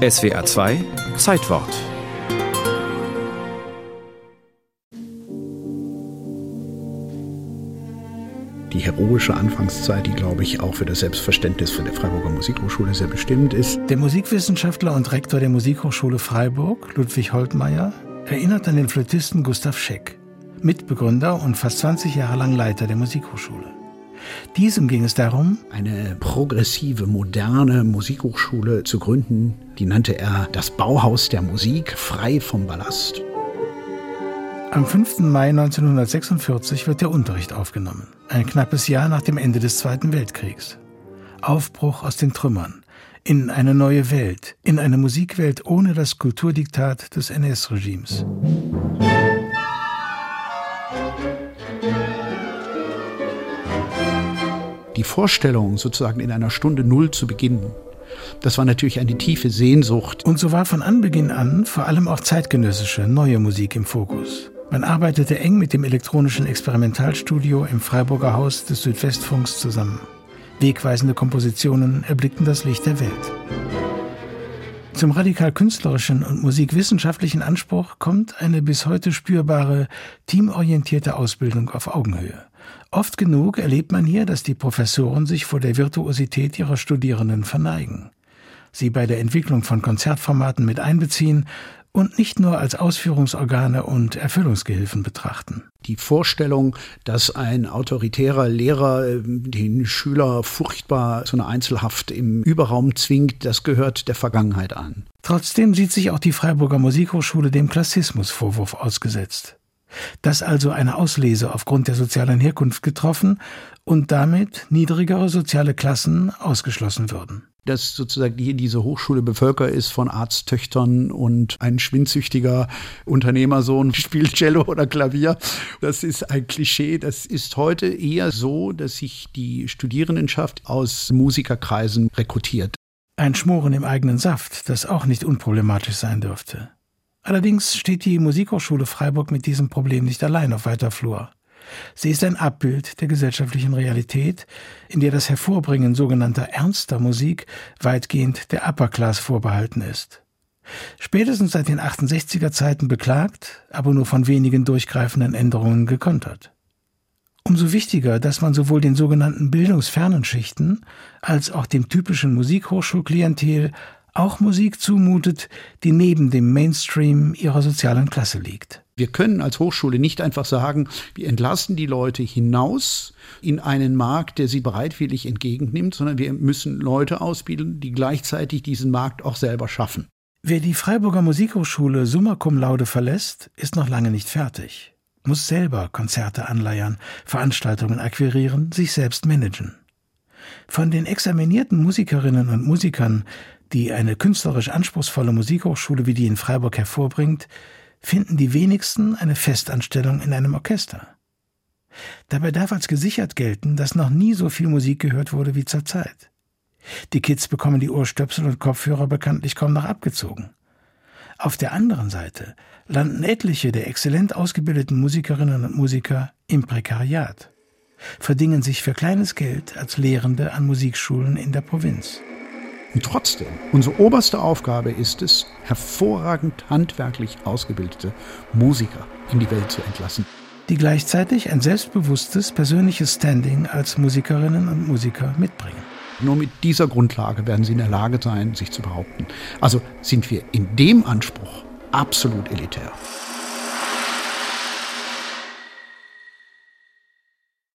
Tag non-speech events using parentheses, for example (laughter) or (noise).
SWA 2 Zeitwort die heroische Anfangszeit, die, glaube ich, auch für das Selbstverständnis von der Freiburger Musikhochschule sehr bestimmt ist. Der Musikwissenschaftler und Rektor der Musikhochschule Freiburg, Ludwig Holtmeier, erinnert an den Flötisten Gustav Scheck, Mitbegründer und fast 20 Jahre lang Leiter der Musikhochschule. Diesem ging es darum, eine progressive, moderne Musikhochschule zu gründen. Die nannte er das Bauhaus der Musik, frei vom Ballast. Am 5. Mai 1946 wird der Unterricht aufgenommen, ein knappes Jahr nach dem Ende des Zweiten Weltkriegs. Aufbruch aus den Trümmern, in eine neue Welt, in eine Musikwelt ohne das Kulturdiktat des NS-Regimes. Die Vorstellung, sozusagen in einer Stunde Null zu beginnen, das war natürlich eine tiefe Sehnsucht. Und so war von Anbeginn an vor allem auch zeitgenössische, neue Musik im Fokus. Man arbeitete eng mit dem elektronischen Experimentalstudio im Freiburger Haus des Südwestfunks zusammen. Wegweisende Kompositionen erblickten das Licht der Welt. Zum radikal künstlerischen und musikwissenschaftlichen Anspruch kommt eine bis heute spürbare, teamorientierte Ausbildung auf Augenhöhe. Oft genug erlebt man hier, dass die Professoren sich vor der Virtuosität ihrer Studierenden verneigen, sie bei der Entwicklung von Konzertformaten mit einbeziehen und nicht nur als Ausführungsorgane und Erfüllungsgehilfen betrachten. Die Vorstellung, dass ein autoritärer Lehrer äh, den Schüler furchtbar zu einer Einzelhaft im Überraum zwingt, das gehört der Vergangenheit an. Trotzdem sieht sich auch die Freiburger Musikhochschule dem Klassismusvorwurf ausgesetzt. Dass also eine Auslese aufgrund der sozialen Herkunft getroffen und damit niedrigere soziale Klassen ausgeschlossen würden dass sozusagen die, diese Hochschule bevölkert ist von Arzttöchtern und ein schwindsüchtiger Unternehmersohn (laughs) spielt Cello oder Klavier. Das ist ein Klischee. Das ist heute eher so, dass sich die Studierendenschaft aus Musikerkreisen rekrutiert. Ein Schmoren im eigenen Saft, das auch nicht unproblematisch sein dürfte. Allerdings steht die Musikhochschule Freiburg mit diesem Problem nicht allein auf weiter Flur. Sie ist ein Abbild der gesellschaftlichen Realität, in der das Hervorbringen sogenannter ernster Musik weitgehend der Upper Class vorbehalten ist. Spätestens seit den 68er Zeiten beklagt, aber nur von wenigen durchgreifenden Änderungen gekontert. Umso wichtiger, dass man sowohl den sogenannten bildungsfernen Schichten als auch dem typischen Musikhochschulklientel auch Musik zumutet, die neben dem Mainstream ihrer sozialen Klasse liegt. Wir können als Hochschule nicht einfach sagen, wir entlassen die Leute hinaus in einen Markt, der sie bereitwillig entgegennimmt, sondern wir müssen Leute ausbilden, die gleichzeitig diesen Markt auch selber schaffen. Wer die Freiburger Musikhochschule summa cum laude verlässt, ist noch lange nicht fertig, muss selber Konzerte anleiern, Veranstaltungen akquirieren, sich selbst managen. Von den examinierten Musikerinnen und Musikern, die eine künstlerisch anspruchsvolle Musikhochschule wie die in Freiburg hervorbringt, finden die wenigsten eine Festanstellung in einem Orchester. Dabei darf als gesichert gelten, dass noch nie so viel Musik gehört wurde wie zur Zeit. Die Kids bekommen die Ohrstöpsel und Kopfhörer bekanntlich kaum noch abgezogen. Auf der anderen Seite landen etliche der exzellent ausgebildeten Musikerinnen und Musiker im Prekariat, verdingen sich für kleines Geld als Lehrende an Musikschulen in der Provinz. Und trotzdem, unsere oberste Aufgabe ist es, hervorragend handwerklich ausgebildete Musiker in die Welt zu entlassen. Die gleichzeitig ein selbstbewusstes persönliches Standing als Musikerinnen und Musiker mitbringen. Nur mit dieser Grundlage werden sie in der Lage sein, sich zu behaupten. Also sind wir in dem Anspruch absolut elitär.